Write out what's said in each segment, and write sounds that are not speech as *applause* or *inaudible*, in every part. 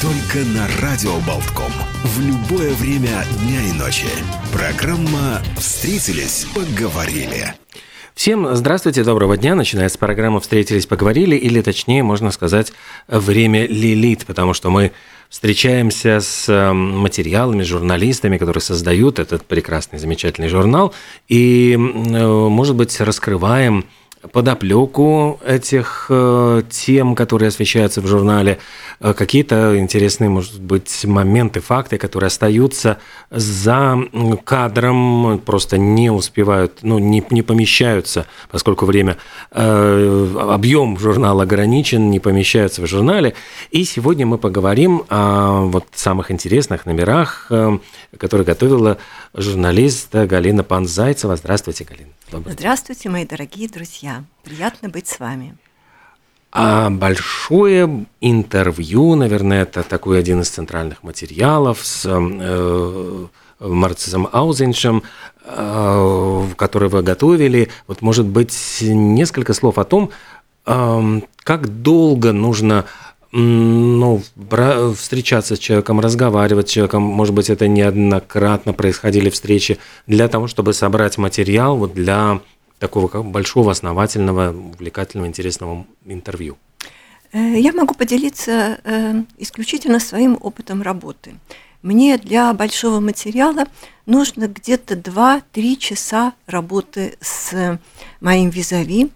Только на Радио Болтком. В любое время дня и ночи. Программа «Встретились, поговорили». Всем здравствуйте, доброго дня. Начинается программа «Встретились, поговорили», или точнее, можно сказать, «Время Лилит», потому что мы встречаемся с эм, материалами, журналистами, которые создают этот прекрасный, замечательный журнал, и, э, может быть, раскрываем подоплеку этих э, тем, которые освещаются в журнале, э, какие-то интересные, может быть, моменты, факты, которые остаются за кадром, просто не успевают, ну, не, не помещаются, поскольку время, э, объем журнала ограничен, не помещаются в журнале. И сегодня мы поговорим о вот самых интересных номерах, которые готовила журналист Галина Панзайцева. Здравствуйте, Галина. Добрый Здравствуйте, мои дорогие друзья. Приятно быть с вами. А большое интервью, наверное, это такой один из центральных материалов с э, Марцизом Аузеншем, э, который вы готовили. Вот, может быть, несколько слов о том, э, как долго нужно ну, встречаться с человеком, разговаривать с человеком, может быть, это неоднократно происходили встречи для того, чтобы собрать материал вот для такого большого, основательного, увлекательного, интересного интервью? Э, я могу поделиться э, исключительно своим опытом работы. Мне для большого материала нужно где-то 2-3 часа работы с моим визави.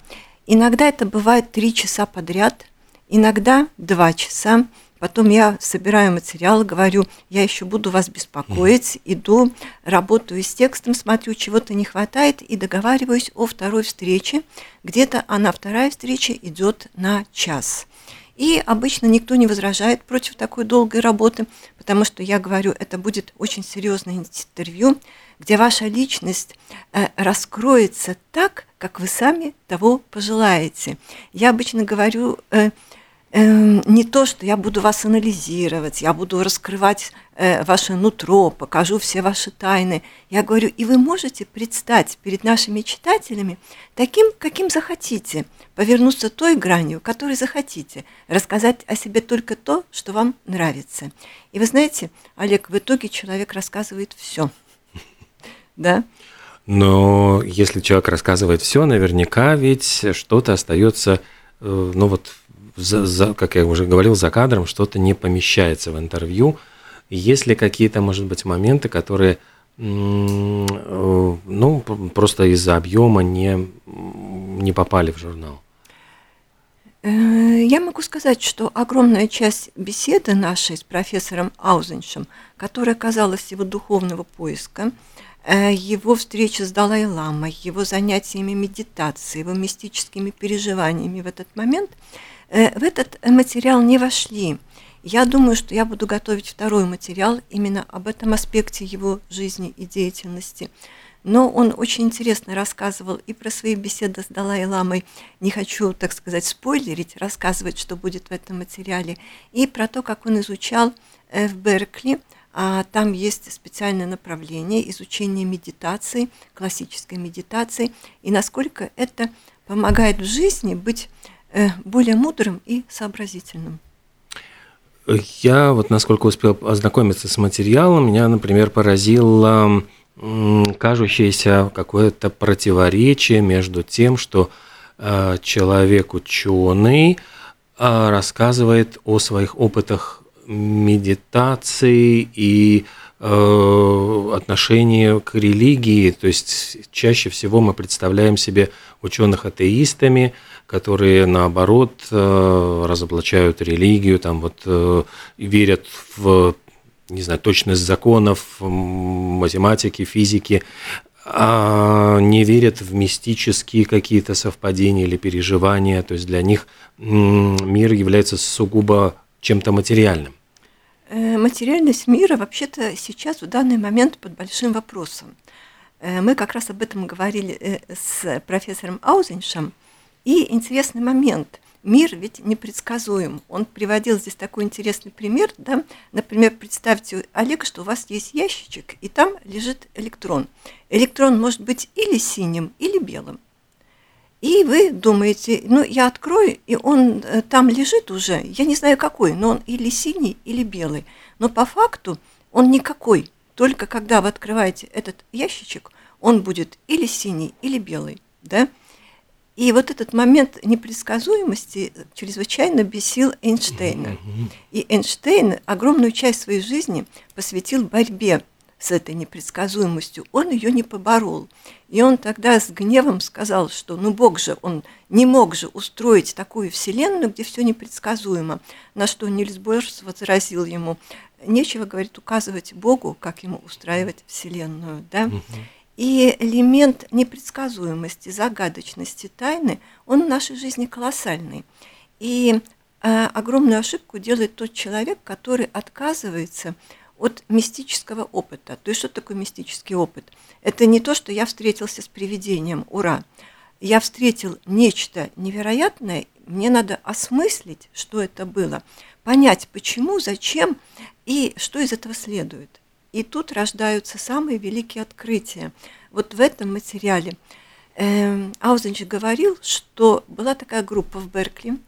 Иногда это бывает 3 часа подряд – иногда два часа. Потом я собираю материал, говорю, я еще буду вас беспокоить, иду, работаю с текстом, смотрю, чего-то не хватает и договариваюсь о второй встрече. Где-то она, вторая встреча, идет на час. И обычно никто не возражает против такой долгой работы, потому что я говорю, это будет очень серьезное интервью, где ваша личность э, раскроется так, как вы сами того пожелаете. Я обычно говорю, э, не то, что я буду вас анализировать, я буду раскрывать э, ваше нутро, покажу все ваши тайны. Я говорю, и вы можете предстать перед нашими читателями таким, каким захотите, повернуться той гранью, которой захотите, рассказать о себе только то, что вам нравится. И вы знаете, Олег, в итоге человек рассказывает все. *laughs* Да? Но если человек рассказывает все, наверняка ведь что-то остается, э, ну вот за, за, как я уже говорил, за кадром что-то не помещается в интервью. Есть ли какие-то, может быть, моменты, которые э, ну, просто из-за объема не, не попали в журнал? Э, я могу сказать, что огромная часть беседы нашей с профессором Аузеншем, которая казалась его духовного поиска, э, его встреча с Далай-ламой, его занятиями медитацией, его мистическими переживаниями в этот момент – в этот материал не вошли. Я думаю, что я буду готовить второй материал именно об этом аспекте его жизни и деятельности. Но он очень интересно рассказывал и про свои беседы с Далай-ламой. Не хочу, так сказать, спойлерить, рассказывать, что будет в этом материале. И про то, как он изучал э, в Беркли. А там есть специальное направление изучения медитации, классической медитации, и насколько это помогает в жизни быть Э, более мудрым и сообразительным. Я вот насколько успел ознакомиться с материалом, меня, например, поразило кажущееся какое-то противоречие между тем, что э, человек ученый э, рассказывает о своих опытах медитации и отношении к религии. То есть чаще всего мы представляем себе ученых атеистами, которые, наоборот, э, разоблачают религию, там вот э, верят в, не знаю, точность законов, математики, физики, а не верят в мистические какие-то совпадения или переживания. То есть для них мир является сугубо чем-то материальным. Э, материальность мира вообще-то сейчас в данный момент под большим вопросом. Мы как раз об этом говорили с профессором Аузеншем. И интересный момент. Мир ведь непредсказуем. Он приводил здесь такой интересный пример. Да? Например, представьте, Олег, что у вас есть ящичек, и там лежит электрон. Электрон может быть или синим, или белым. И вы думаете, ну, я открою, и он э, там лежит уже, я не знаю какой, но он или синий, или белый. Но по факту он никакой. Только когда вы открываете этот ящичек, он будет или синий, или белый. Да? И вот этот момент непредсказуемости чрезвычайно бесил Эйнштейна. И Эйнштейн огромную часть своей жизни посвятил борьбе с этой непредсказуемостью, он ее не поборол. И он тогда с гневом сказал, что ну Бог же, он не мог же устроить такую вселенную, где все непредсказуемо. На что Нильс Борс возразил ему, нечего, говорит, указывать Богу, как ему устраивать вселенную. Да? И элемент непредсказуемости, загадочности, тайны, он в нашей жизни колоссальный. И э, огромную ошибку делает тот человек, который отказывается от мистического опыта. То есть что такое мистический опыт? Это не то, что я встретился с привидением, ура. Я встретил нечто невероятное, мне надо осмыслить, что это было, понять, почему, зачем и что из этого следует. И тут рождаются самые великие открытия. Вот в этом материале э, Аузенч говорил, что была такая группа в Беркли,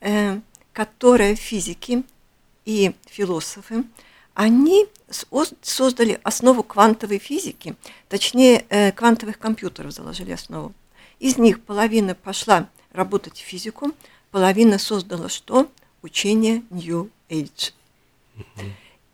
э, которая физики и философы они создали основу квантовой физики, точнее, э, квантовых компьютеров заложили основу. Из них половина пошла работать в физику, половина создала что? Учение New Age.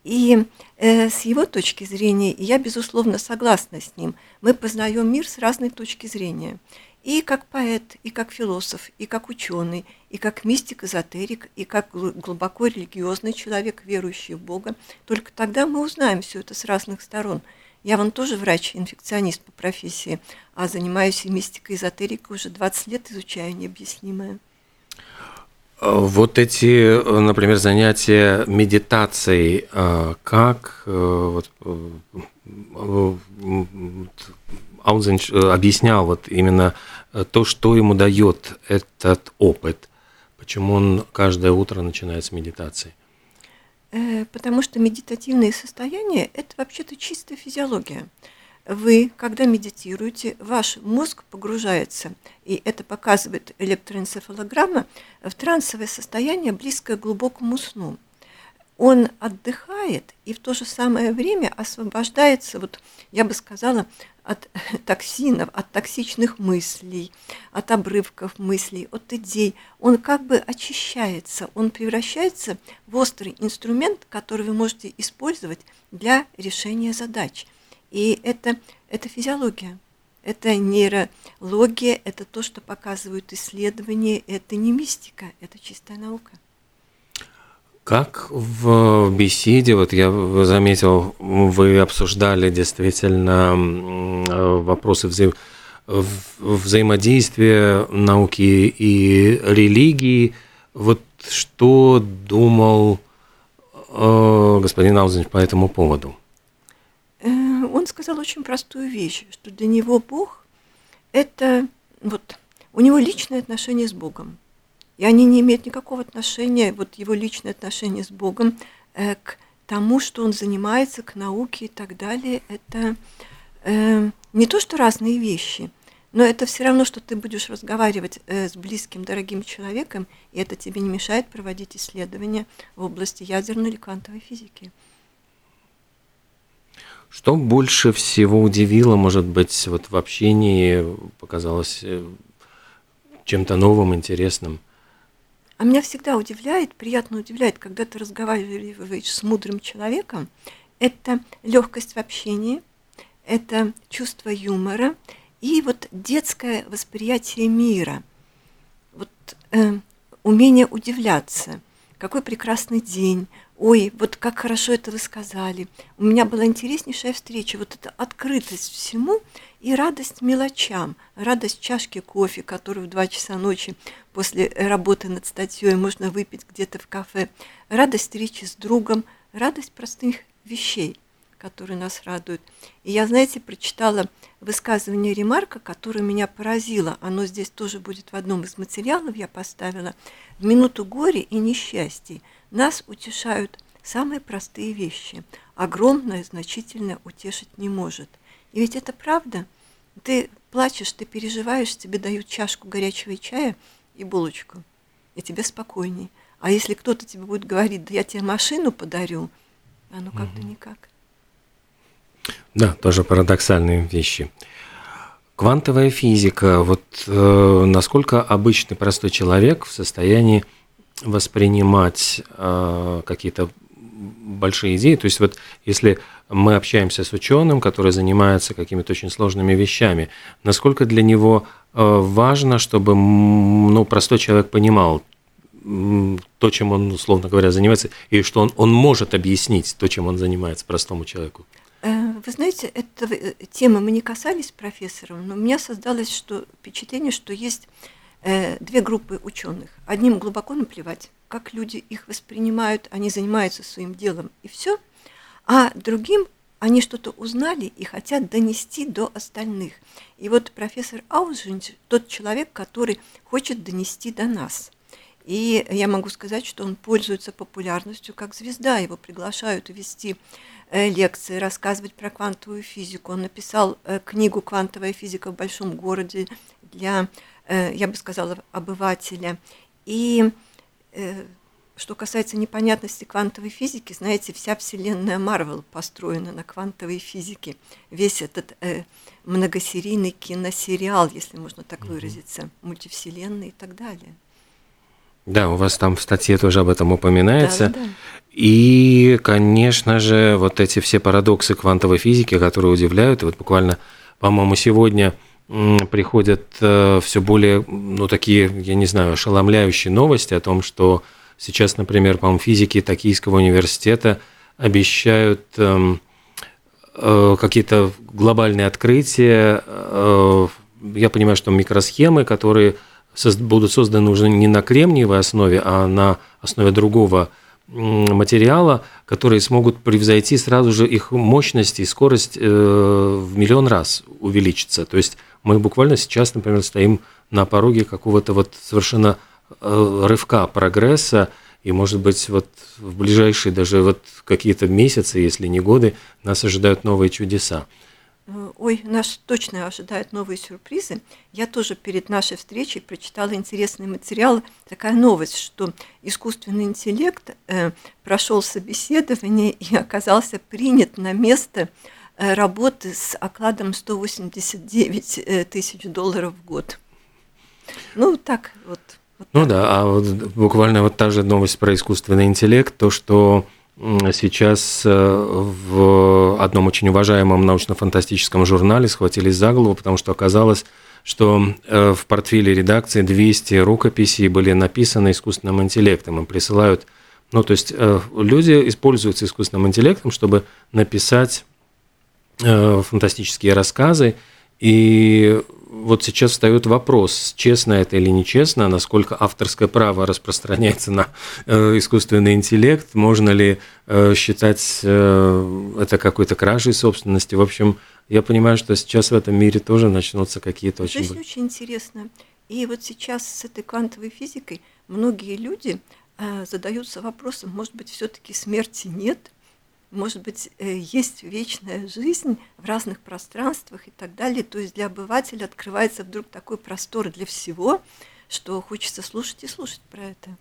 И э, с его точки зрения, я безусловно согласна с ним, мы познаем мир с разной точки зрения и как поэт, и как философ, и как ученый, и как мистик-эзотерик, и как глубоко религиозный человек, верующий в Бога. Только тогда мы узнаем все это с разных сторон. Я вон тоже врач-инфекционист по профессии, а занимаюсь и мистикой, эзотерикой уже 20 лет, изучаю необъяснимое. Вот эти, например, занятия медитацией, а как э, вот, э, Аузен э, объяснял вот именно э, то, что ему дает этот опыт, почему он каждое утро начинает с медитации. Э, потому что медитативные состояния – это вообще-то чистая физиология. Вы, когда медитируете, ваш мозг погружается, и это показывает электроэнцефалограмма, в трансовое состояние, близкое к глубокому сну – он отдыхает и в то же самое время освобождается, вот я бы сказала, от *laughs* токсинов, от токсичных мыслей, от обрывков мыслей, от идей. Он как бы очищается, он превращается в острый инструмент, который вы можете использовать для решения задач. И это, это физиология. Это нейрология, это то, что показывают исследования, это не мистика, это чистая наука. Как в беседе, вот я заметил, вы обсуждали действительно вопросы вза взаимодействия науки и религии. Вот что думал э, господин Аузенч по этому поводу? Э, он сказал очень простую вещь, что для него Бог – это вот у него личное отношение с Богом. И они не имеют никакого отношения, вот его личное отношение с Богом, э, к тому, что он занимается, к науке и так далее. Это э, не то, что разные вещи, но это все равно, что ты будешь разговаривать э, с близким, дорогим человеком, и это тебе не мешает проводить исследования в области ядерной или квантовой физики. Что больше всего удивило, может быть, вот в общении показалось э, чем-то новым, интересным? А меня всегда удивляет, приятно удивляет, когда ты разговариваешь с мудрым человеком, это легкость в общении, это чувство юмора и вот детское восприятие мира, вот э, умение удивляться. Какой прекрасный день, ой, вот как хорошо это вы сказали. У меня была интереснейшая встреча, вот эта открытость всему и радость мелочам, радость чашки кофе, которую в 2 часа ночи после работы над статьей можно выпить где-то в кафе, радость встречи с другом, радость простых вещей, которые нас радуют. И я, знаете, прочитала высказывание Ремарка, которое меня поразило. Оно здесь тоже будет в одном из материалов, я поставила. В минуту горя и несчастья нас утешают самые простые вещи. Огромное, значительное утешить не может. И ведь это правда. Ты плачешь, ты переживаешь, тебе дают чашку горячего чая и булочку, и тебе спокойней. А если кто-то тебе будет говорить, да я тебе машину подарю, оно угу. как-то никак. Да, тоже парадоксальные вещи. Квантовая физика. Вот э, насколько обычный простой человек в состоянии воспринимать э, какие-то большие идеи. То есть вот если мы общаемся с ученым, который занимается какими-то очень сложными вещами, насколько для него э, важно, чтобы ну, простой человек понимал то, чем он, условно говоря, занимается, и что он, он может объяснить то, чем он занимается простому человеку? Э, вы знаете, эта э, тема мы не касались с профессором, но у меня создалось что, впечатление, что есть э, две группы ученых. Одним глубоко наплевать, как люди их воспринимают, они занимаются своим делом и все, а другим они что-то узнали и хотят донести до остальных. И вот профессор Аузжинч тот человек, который хочет донести до нас. И я могу сказать, что он пользуется популярностью как звезда. Его приглашают вести э, лекции, рассказывать про квантовую физику. Он написал э, книгу «Квантовая физика в большом городе» для, э, я бы сказала, обывателя. И что касается непонятности квантовой физики, знаете, вся вселенная Марвел построена на квантовой физике. Весь этот э, многосерийный киносериал, если можно так выразиться, мультивселенная и так далее. Да, у вас там в статье тоже об этом упоминается. Да, да. И, конечно же, вот эти все парадоксы квантовой физики, которые удивляют, и вот буквально, по-моему, сегодня приходят э, все более, ну, такие, я не знаю, ошеломляющие новости о том, что сейчас, например, по-моему, физики Токийского университета обещают эм, э, какие-то глобальные открытия. Э, я понимаю, что микросхемы, которые будут созданы уже не на кремниевой основе, а на основе другого материала, которые смогут превзойти сразу же их мощность и скорость в миллион раз увеличиться. То есть мы буквально сейчас, например, стоим на пороге какого-то вот совершенно э, рывка прогресса, и, может быть, вот в ближайшие даже вот какие-то месяцы, если не годы, нас ожидают новые чудеса. Э, ой, нас точно ожидают новые сюрпризы. Я тоже перед нашей встречей прочитала интересный материал, такая новость, что искусственный интеллект э, прошел собеседование и оказался принят на место Э, работы с окладом 189 э, тысяч долларов в год. Ну, так вот. вот ну так. да, а вот буквально вот та же новость про искусственный интеллект, то, что сейчас э, в одном очень уважаемом научно-фантастическом журнале схватились за голову, потому что оказалось, что в портфеле редакции 200 рукописей были написаны искусственным интеллектом. Им присылают, ну, то есть люди используются искусственным интеллектом, чтобы написать Э, фантастические рассказы. И вот сейчас встает вопрос, честно это или нечестно, насколько авторское право распространяется на э, искусственный интеллект, можно ли э, считать это какой-то кражей собственности. В общем, я понимаю, что сейчас в этом мире тоже начнутся какие-то очень... Здесь очень интересно. И вот сейчас с этой квантовой физикой многие люди задаются вопросом, может быть, все-таки смерти нет – может быть, э, есть вечная жизнь в разных пространствах и так далее. То есть для обывателя открывается вдруг такой простор для всего, что хочется слушать и слушать про это.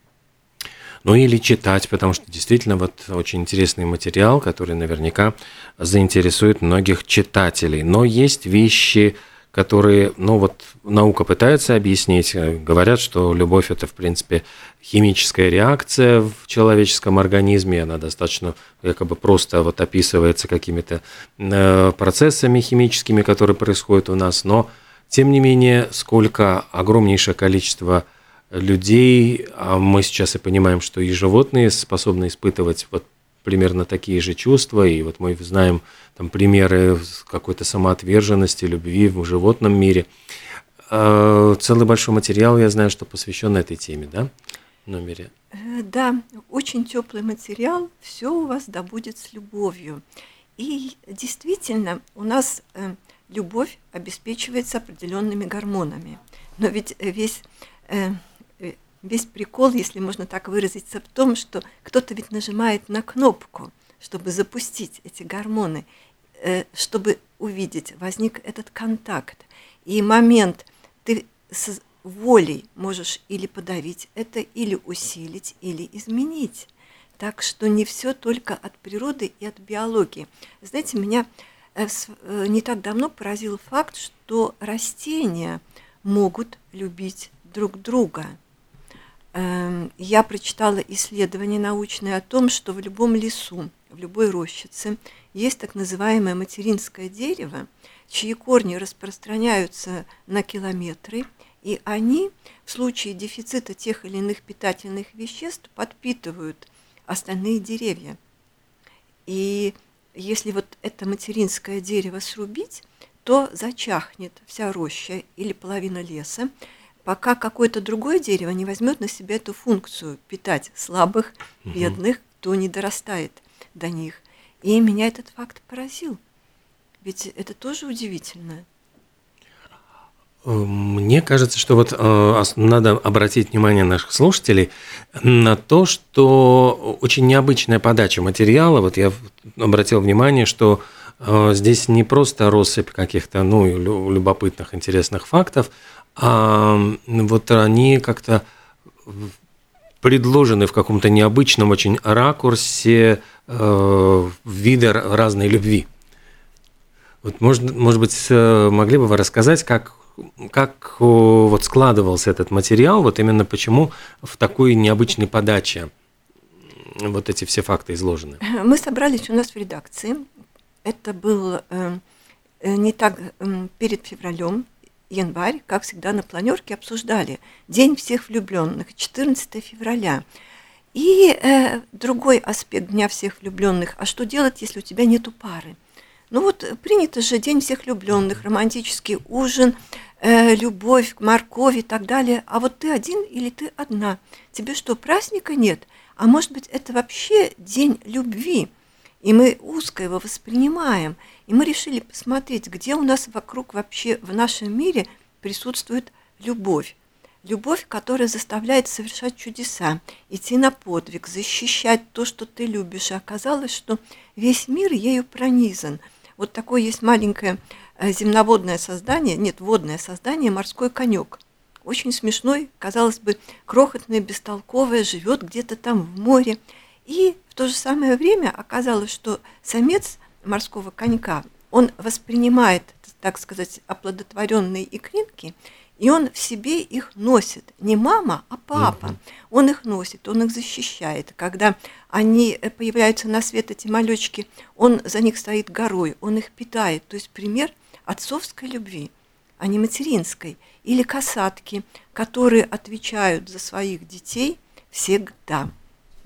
Ну или читать, потому что действительно вот очень интересный материал, который наверняка заинтересует многих читателей. Но есть вещи, которые, ну вот, наука пытается объяснить, э, говорят, что любовь это, в принципе, химическая реакция в человеческом организме, она достаточно якобы просто вот описывается какими-то э, процессами химическими, которые происходят у нас, но тем не менее, сколько огромнейшее количество людей, а мы сейчас и понимаем, что и животные способны испытывать вот примерно такие же чувства, и вот мы знаем там примеры какой-то самоотверженности, любви в животном мире. А, целый большой материал, я знаю, что посвящен этой теме, да? номере. Э, да, очень теплый материал, все у вас да будет с любовью. И действительно, у нас э, любовь обеспечивается определенными гормонами. Но ведь весь, э, весь прикол, если можно так выразиться, в том, что кто-то ведь нажимает на кнопку, чтобы запустить эти гормоны, чтобы увидеть, возник этот контакт. И момент, ты с волей можешь или подавить это, или усилить, или изменить. Так что не все только от природы и от биологии. Знаете, меня э, э, не так давно поразил факт, что растения могут любить друг друга. Эм, я прочитала исследование научное о том, что в любом лесу, в любой рощице есть так называемое материнское дерево, чьи корни распространяются на километры, и они в случае дефицита тех или иных питательных веществ подпитывают остальные деревья. И если вот это материнское дерево срубить, то зачахнет вся роща или половина леса, пока какое-то другое дерево не возьмет на себя эту функцию питать слабых, бедных, кто не дорастает до них. И меня этот факт поразил. Ведь это тоже удивительно. Мне кажется, что вот э, надо обратить внимание наших слушателей на то, что очень необычная подача материала. Вот я обратил внимание, что э, здесь не просто россыпь каких-то ну, любопытных, интересных фактов, а вот они как-то предложены в каком-то необычном очень ракурсе э, вида разной любви. Вот, может, может быть, могли бы вы рассказать, как как вот складывался этот материал, вот именно почему в такой необычной подаче вот эти все факты изложены? Мы собрались у нас в редакции. Это был э, э не так э, перед февралем, январь, как всегда на планерке обсуждали День всех влюбленных, 14 февраля. И э, другой аспект Дня всех влюбленных, а что делать, если у тебя нету пары? Ну вот принято же День всех влюбленных, романтический ужин, э, любовь, морковь и так далее. А вот ты один или ты одна? Тебе что, праздника нет? А может быть, это вообще день любви? И мы узко его воспринимаем. И мы решили посмотреть, где у нас вокруг вообще в нашем мире присутствует любовь. Любовь, которая заставляет совершать чудеса, идти на подвиг, защищать то, что ты любишь. И оказалось, что весь мир ею пронизан. Вот такое есть маленькое Э, земноводное создание, нет, водное создание, морской конек. Очень смешной, казалось бы, крохотное, бестолковое, живет где-то там в море. И в то же самое время оказалось, что самец морского конька, он воспринимает, так сказать, оплодотворенные икринки, и он в себе их носит. Не мама, а папа. Угу. Он их носит, он их защищает. Когда они э, появляются на свет, эти малечки, он за них стоит горой, он их питает. То есть пример – отцовской любви, а не материнской, или касатки, которые отвечают за своих детей всегда.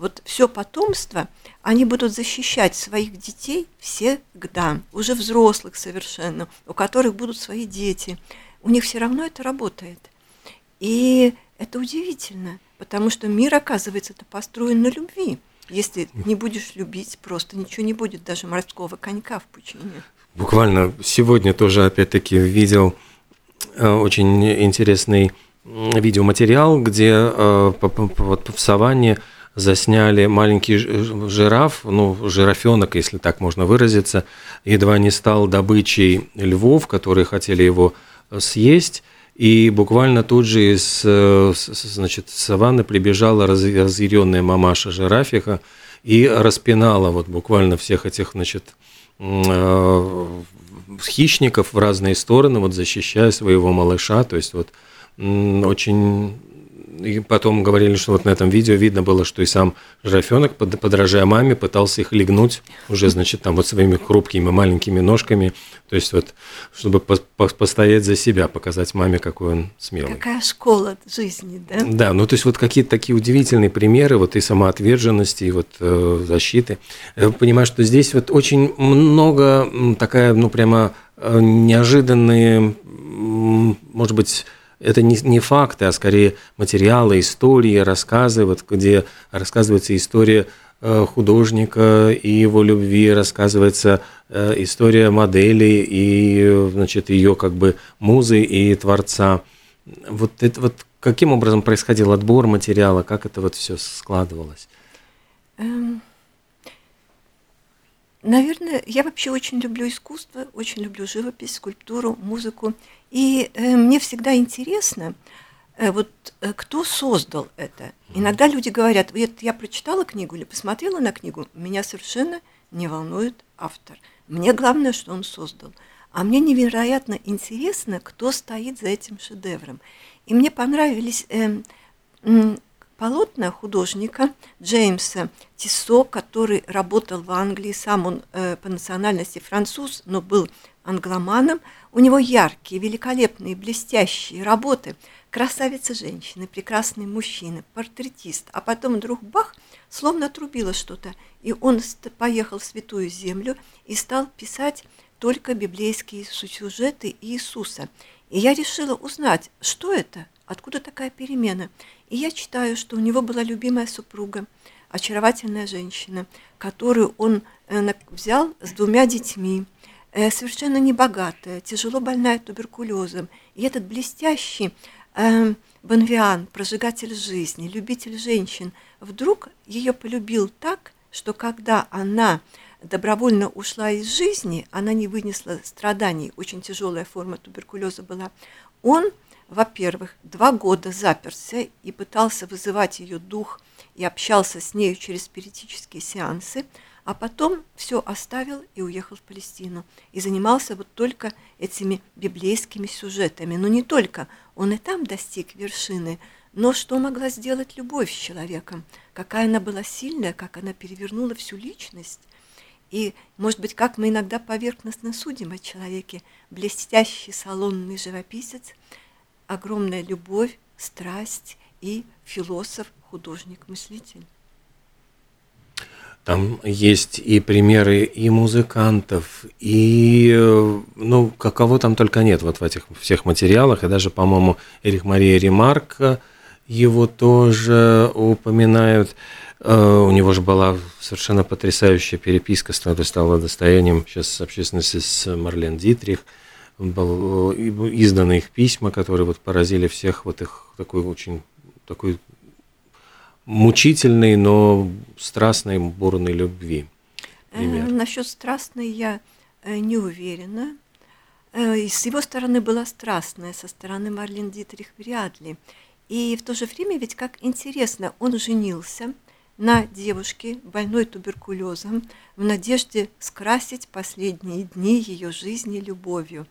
Вот все потомство, они будут защищать своих детей всегда, уже взрослых совершенно, у которых будут свои дети. У них все равно это работает. И это удивительно, потому что мир, оказывается, это построен на любви. Если не будешь любить, просто ничего не будет, даже морского конька в пучине. Буквально сегодня тоже опять-таки видел э, очень интересный видеоматериал, где э, вот в саванне засняли маленький жираф, ну, жирафенок, если так можно выразиться, едва не стал добычей львов, которые хотели его съесть, и буквально тут же из э, значит, саванны прибежала разъяренная мамаша жирафиха и распинала вот буквально всех этих, значит, Э, хищников в разные стороны, вот защищая своего малыша. То есть вот очень и потом говорили, что вот на этом видео видно было, что и сам жирафенок, подражая маме, пытался их легнуть уже, значит, там вот своими хрупкими маленькими ножками, то есть вот, чтобы постоять за себя, показать маме, какой он смелый. Какая школа жизни, да? Да, ну то есть вот какие-то такие удивительные примеры вот и самоотверженности, и вот э, защиты. Я понимаю, что здесь вот очень много такая, ну прямо э, неожиданные, может быть, это не, не факты, а скорее материалы, истории, рассказы, вот где рассказывается история э, художника и его любви, рассказывается э, история модели и, значит, ее как бы музы и творца. Вот это вот каким образом происходил отбор материала, как это вот все складывалось? Эм, наверное, я вообще очень люблю искусство, очень люблю живопись, скульптуру, музыку. И э, мне всегда интересно, э, вот э, кто создал это. Иногда люди говорят, вот я прочитала книгу или посмотрела на книгу, меня совершенно не волнует автор. Мне главное, что он создал. А мне невероятно интересно, кто стоит за этим шедевром. И мне понравились э, полотна художника Джеймса Тиссо, который работал в Англии, сам он э, по национальности француз, но был англоманом. У него яркие, великолепные, блестящие работы. Красавица женщины, прекрасный мужчина, портретист. А потом вдруг бах, словно отрубило что-то. И он поехал в Святую Землю и стал писать только библейские сюжеты Иисуса. И я решила узнать, что это, откуда такая перемена. И я читаю, что у него была любимая супруга, очаровательная женщина, которую он э, взял с двумя детьми, э, совершенно небогатая, тяжело больная туберкулезом. И этот блестящий э, Бонвиан, прожигатель жизни, любитель женщин, вдруг ее полюбил так, что когда она добровольно ушла из жизни, она не вынесла страданий, очень тяжелая форма туберкулеза была, он во-первых, два года заперся и пытался вызывать ее дух и общался с нею через спиритические сеансы, а потом все оставил и уехал в Палестину. И занимался вот только этими библейскими сюжетами. Но не только, он и там достиг вершины, но что могла сделать любовь с человеком? Какая она была сильная, как она перевернула всю личность. И, может быть, как мы иногда поверхностно судим о человеке, блестящий салонный живописец – огромная любовь, страсть и философ, художник, мыслитель. Там есть и примеры и музыкантов, и, ну, каково там только нет вот в этих всех материалах, и даже, по-моему, Эрих Мария Ремарк его тоже упоминают. Э, у него же была совершенно потрясающая переписка, стала достоянием сейчас общественности с Марлен Дитрих – был, э, изданы их письма, которые вот поразили всех вот их такой очень такой мучительной, но страстной, бурной любви. Э, насчет страстной я не уверена. С его стороны была страстная, со стороны Марлен Дитрих вряд ли. И в то же время ведь как интересно, он женился на девушке, больной туберкулезом, в надежде скрасить последние дни ее жизни любовью.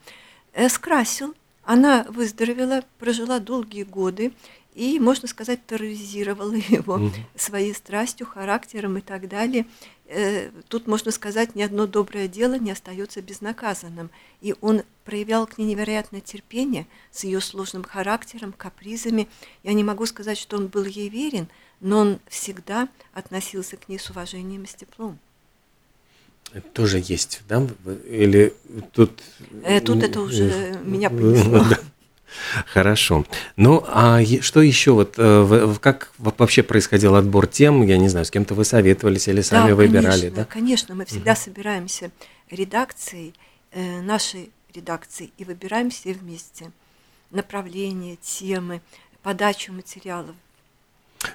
Э, скрасил, она выздоровела, прожила долгие годы и, можно сказать, терроризировала его угу. своей страстью, характером и так далее. Э, тут, можно сказать, ни одно доброе дело не остается безнаказанным. И он проявлял к ней невероятное терпение с ее сложным характером, капризами. Я не могу сказать, что он был ей верен, но он всегда относился к ней с уважением и с теплом. Это тоже есть, да? Или тут... Э, тут это уже меня принесло. *laughs* Хорошо. Ну, а что еще? Вот э, как вообще происходил отбор тем? Я не знаю, с кем-то вы советовались или сами да, выбирали, конечно, да? Конечно, мы всегда угу. собираемся редакцией, э, нашей редакцией, и выбираем все вместе направления, темы, подачу материалов,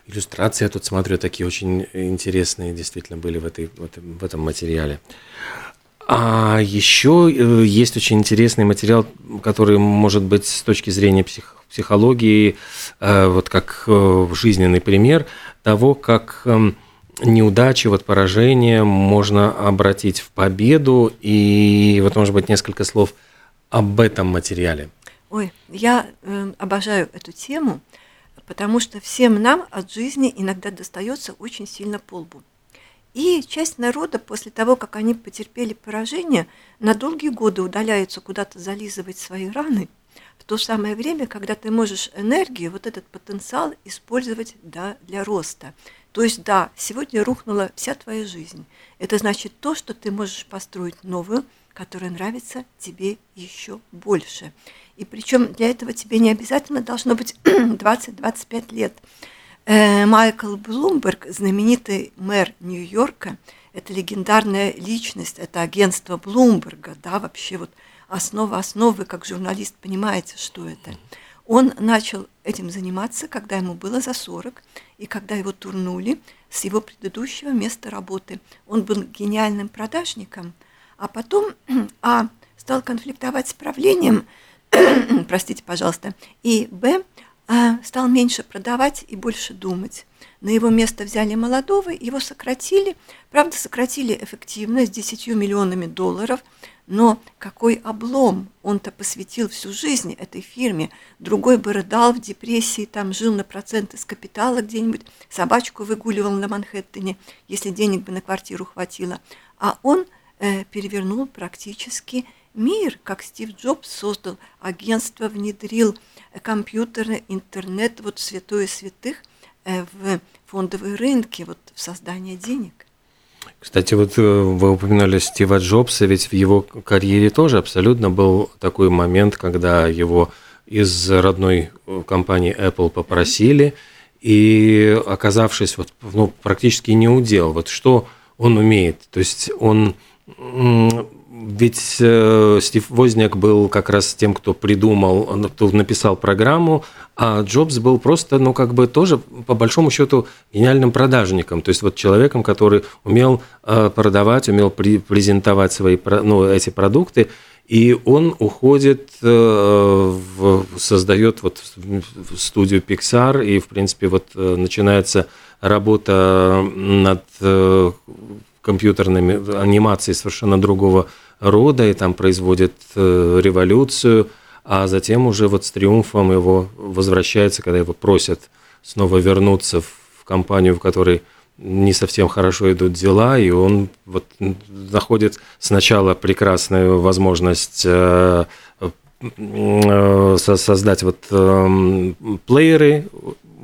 Иллюстрации, я тут смотрю, такие очень интересные действительно были в, этой, в, этом, в этом материале. А еще э, есть очень интересный материал, который может быть с точки зрения псих, психологии, э, вот как э, жизненный пример того, как эм, неудачи, вот поражение можно обратить в победу. И вот, может быть, несколько слов об этом материале. Ой, я э, обожаю эту тему потому что всем нам от жизни иногда достается очень сильно по лбу. И часть народа после того, как они потерпели поражение, на долгие годы удаляются куда-то зализывать свои раны, в то самое время, когда ты можешь энергию, вот этот потенциал использовать да, для роста. То есть, да, сегодня рухнула вся твоя жизнь. Это значит то, что ты можешь построить новую, которая нравится тебе еще больше. И причем для этого тебе не обязательно должно быть *clears throat* 20-25 лет. Э, Майкл Блумберг, знаменитый мэр Нью-Йорка, это легендарная личность, это агентство Блумберга, да, вообще вот основа основы, как журналист понимаете, что это. Он начал этим заниматься, когда ему было за 40, и когда его турнули с его предыдущего места работы. Он был гениальным продажником, а потом *clears throat* а, стал конфликтовать с правлением, *clears throat* простите, пожалуйста, и Б, а, стал меньше продавать и больше думать. На его место взяли молодого, его сократили, правда, сократили эффективно с 10 миллионами долларов, но какой облом! Он-то посвятил всю жизнь этой фирме. Другой бы рыдал в депрессии, там жил на проценты с капитала где-нибудь, собачку выгуливал на Манхэттене, если денег бы на квартиру хватило. А он э, перевернул практически мир, как Стив Джобс создал агентство, внедрил компьютеры, интернет, вот святое святых э, в фондовые рынки, вот в создание денег. Кстати, вот э, вы упоминали Стива Джобса, ведь в его карьере тоже абсолютно был такой момент, когда его из родной э, компании Apple попросили, и оказавшись вот, ну, практически не удел, вот что он умеет, то есть он ведь э, Стив Возняк был как раз тем, кто придумал, кто написал программу, а Джобс был просто, ну, как бы тоже, по большому счету, гениальным продажником. То есть вот человеком, который умел э, продавать, умел при, презентовать свои, ну, эти продукты, и он уходит, э, в, создает вот студию Pixar, и, в принципе, вот э, начинается работа над э, компьютерными анимацией совершенно другого рода, и там производит э, революцию, а затем уже вот с триумфом его возвращается, когда его просят снова вернуться в компанию, в которой не совсем хорошо идут дела, и он вот находит сначала прекрасную возможность э, э, создать вот эм, плееры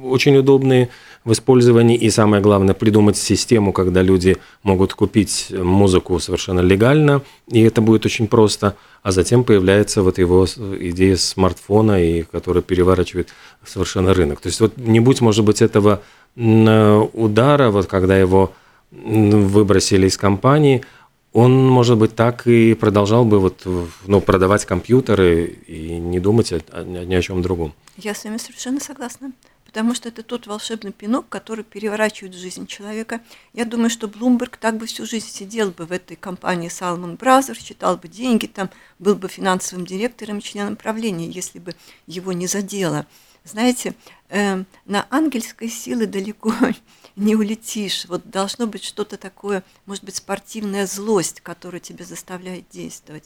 очень удобные, в использовании, и самое главное, придумать систему, когда люди могут купить музыку совершенно легально, и это будет очень просто, а затем появляется вот его идея смартфона, и которая переворачивает совершенно рынок. То есть вот не будь, может быть, этого удара, вот когда его выбросили из компании, он, может быть, так и продолжал бы вот, ну, продавать компьютеры и не думать о, о, ни о чем другом. Я с вами совершенно согласна потому что это тот волшебный пинок, который переворачивает жизнь человека. Я думаю, что Блумберг так бы всю жизнь сидел бы в этой компании Salomon Brothers, считал бы деньги, там был бы финансовым директором, членом правления, если бы его не задело. Знаете, э, на ангельской силы далеко *laughs* не улетишь. Вот должно быть что-то такое, может быть, спортивная злость, которая тебя заставляет действовать.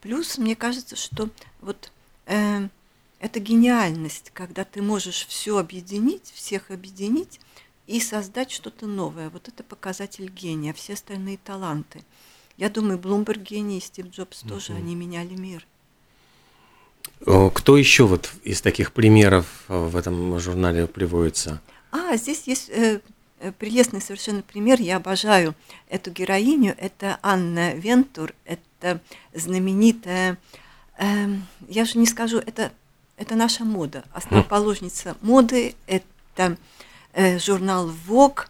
Плюс, мне кажется, что вот э, это гениальность, когда ты можешь все объединить, всех объединить и создать что-то новое. Вот это показатель гения, все остальные таланты. Я думаю, Блумберг гений и Стив Джобс тоже, они меняли мир. Кто еще вот из таких примеров в этом журнале приводится? А, здесь есть э, э, прелестный совершенно пример. Я обожаю эту героиню. Это Анна Вентур. Это знаменитая, э, я же не скажу, это это наша мода. Основоположница моды – это э, журнал Vogue,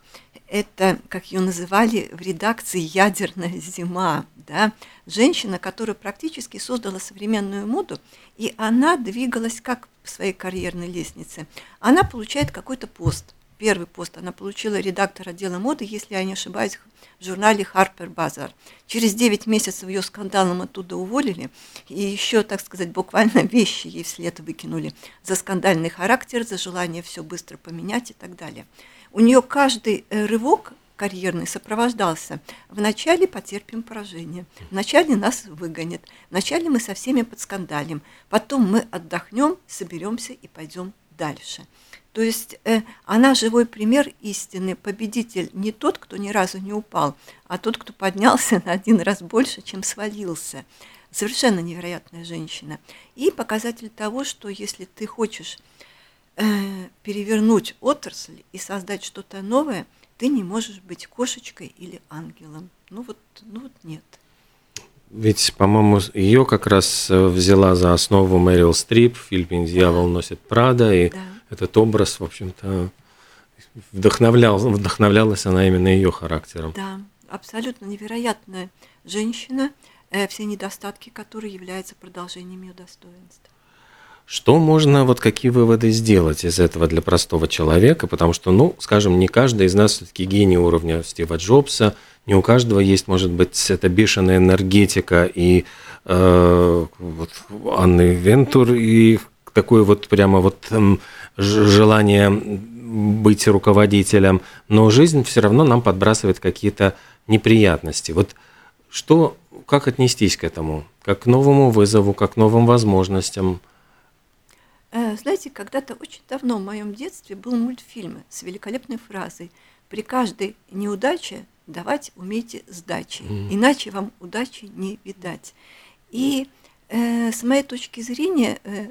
это, как ее называли в редакции, ядерная зима. Да? Женщина, которая практически создала современную моду, и она двигалась как в своей карьерной лестнице. Она получает какой-то пост. Первый пост она получила редактор отдела моды, если я не ошибаюсь, в журнале Harper Bazaar. Через 9 месяцев ее скандалом оттуда уволили, и еще, так сказать, буквально *laughs* вещи ей вслед выкинули за скандальный характер, за желание все быстро поменять и так далее. У нее каждый э, рывок карьерный сопровождался. Вначале потерпим поражение, вначале нас выгонят, вначале мы со всеми подскандалим, потом мы отдохнем, соберемся и пойдем дальше. То есть э, она живой пример истины. Победитель не тот, кто ни разу не упал, а тот, кто поднялся на один раз больше, чем свалился. Совершенно невероятная женщина. И показатель того, что если ты хочешь э, перевернуть отрасль и создать что-то новое, ты не можешь быть кошечкой или ангелом. Ну вот, ну вот нет. ведь, по-моему, ее как раз э, взяла за основу Мэрил Стрип в фильме «Дьявол носит Прада», и да. Этот образ, в общем-то, вдохновлял, вдохновлялась она именно ее характером. Да, абсолютно невероятная женщина, э, все недостатки, которые являются продолжением ее достоинства. Что можно, вот какие выводы сделать из этого для простого человека? Потому что, ну, скажем, не каждый из нас все-таки гений уровня Стива Джобса, не у каждого есть, может быть, эта бешеная энергетика и э, вот Анны Вентур, и такое вот прямо вот э, желание быть руководителем, но жизнь все равно нам подбрасывает какие-то неприятности. Вот что, как отнестись к этому? Как к новому вызову, как к новым возможностям? Э, знаете, когда-то очень давно в моем детстве был мультфильм с великолепной фразой «При каждой неудаче давать умейте сдачи, mm. иначе вам удачи не видать». И э, с моей точки зрения э,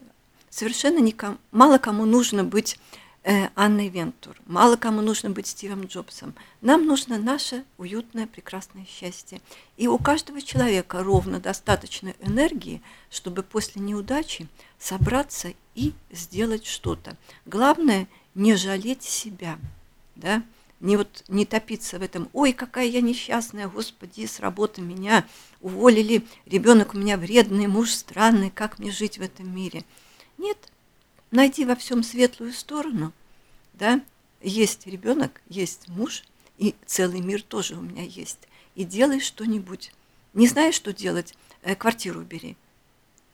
совершенно никому, мало кому нужно быть э, Анной Вентур. Мало кому нужно быть Стивом Джобсом. Нам нужно наше уютное, прекрасное счастье. И у каждого человека ровно достаточно энергии, чтобы после неудачи собраться и сделать что-то. Главное не жалеть себя, да, не вот не топиться в этом. Ой, какая я несчастная, Господи, с работы меня уволили, ребенок у меня вредный, муж странный, как мне жить в этом мире? Нет, найди во всем светлую сторону, да, есть ребенок, есть муж, и целый мир тоже у меня есть. И делай что-нибудь. Не знаешь, что делать? Э, квартиру бери.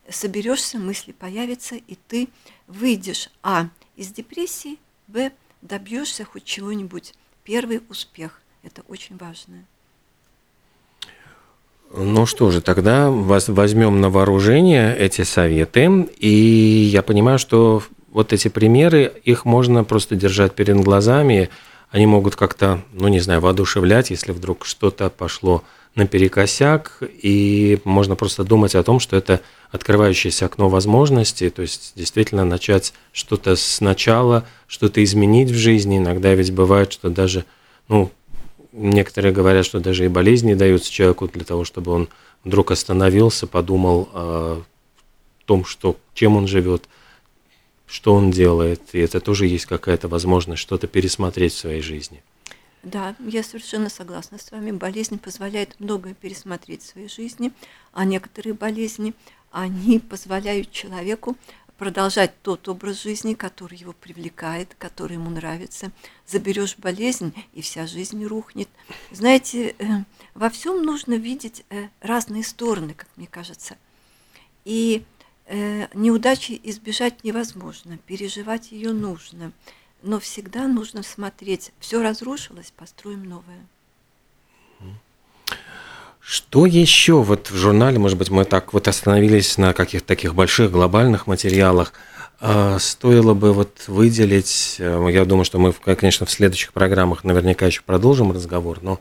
Соберешься, мысли появятся, и ты выйдешь, а, из депрессии, б, добьешься хоть чего-нибудь. Первый успех. Это очень важно. Ну что же, тогда возьмем на вооружение эти советы. И я понимаю, что вот эти примеры, их можно просто держать перед глазами. Они могут как-то, ну не знаю, воодушевлять, если вдруг что-то пошло наперекосяк. И можно просто думать о том, что это открывающееся окно возможностей, то есть действительно начать что-то сначала, что-то изменить в жизни. Иногда ведь бывает, что даже, ну, Некоторые говорят, что даже и болезни даются человеку для того, чтобы он вдруг остановился, подумал о том, что, чем он живет, что он делает. И это тоже есть какая-то возможность что-то пересмотреть в своей жизни. Да, я совершенно согласна с вами. Болезнь позволяет многое пересмотреть в своей жизни, а некоторые болезни, они позволяют человеку продолжать тот образ жизни, который его привлекает, который ему нравится. Заберешь болезнь, и вся жизнь рухнет. Знаете, э, во всем нужно видеть э, разные стороны, как мне кажется. И э, неудачи избежать невозможно, переживать ее нужно. Но всегда нужно смотреть, все разрушилось, построим новое. Что еще вот в журнале, может быть, мы так вот остановились на каких-то таких больших глобальных материалах, а, стоило бы вот выделить, э, я думаю, что мы, конечно, в следующих программах наверняка еще продолжим разговор, но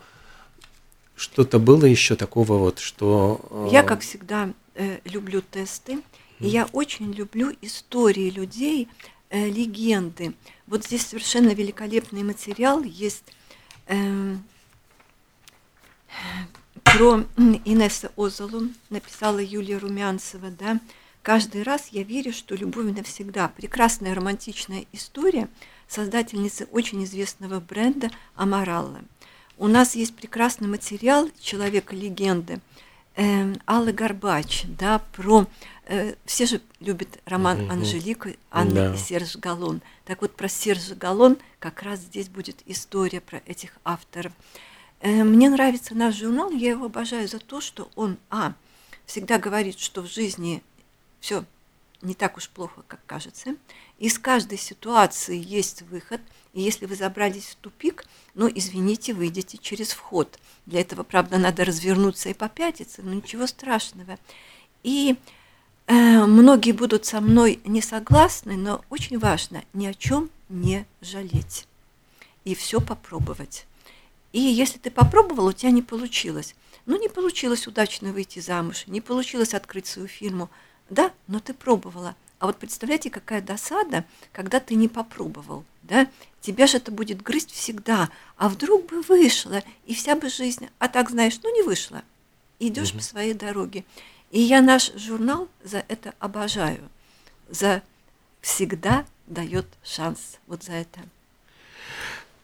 что-то было еще такого вот, что... Э, я, как всегда, э, люблю тесты, и я очень люблю истории людей, легенды. Вот здесь совершенно великолепный материал есть эм, про Инесса Озолу написала Юлия Румянцева, да, Каждый раз я верю, что любовь навсегда. Прекрасная романтичная история создательницы очень известного бренда Амаралла. У нас есть прекрасный материал «Человека-легенды» э, Аллы Горбач, да, про... Э, все же любят роман mm-hmm. Анжелика, Анна да. и Серж Галлон. Так вот, про Сержа Галлон как раз здесь будет история про этих авторов. Э, мне нравится наш журнал, я его обожаю за то, что он, а, всегда говорит, что в жизни все не так уж плохо, как кажется. Из каждой ситуации есть выход, и если вы забрались в тупик, ну, извините, выйдете через вход. Для этого, правда, надо развернуться и попятиться, но ничего страшного. И э, многие будут со мной не согласны, но очень важно ни о чем не жалеть и все попробовать. И если ты попробовал, у тебя не получилось. Ну, не получилось удачно выйти замуж, не получилось открыть свою фирму. Да, но ты пробовала. А вот представляете, какая досада, когда ты не попробовал, да? Тебя же это будет грызть всегда. А вдруг бы вышло, и вся бы жизнь... А так, знаешь, ну не вышло. идешь угу. по своей дороге. И я наш журнал за это обожаю, за всегда дает шанс вот за это.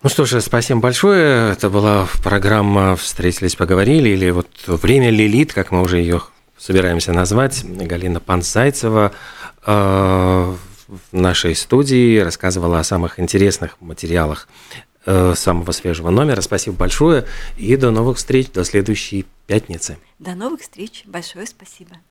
Ну что ж, спасибо большое. Это была программа «Встретились, поговорили» или вот «Время Лилит», как мы уже ее собираемся назвать. Галина Панцайцева э, в нашей студии рассказывала о самых интересных материалах э, самого свежего номера. Спасибо большое и до новых встреч, до следующей пятницы. До новых встреч. Большое спасибо.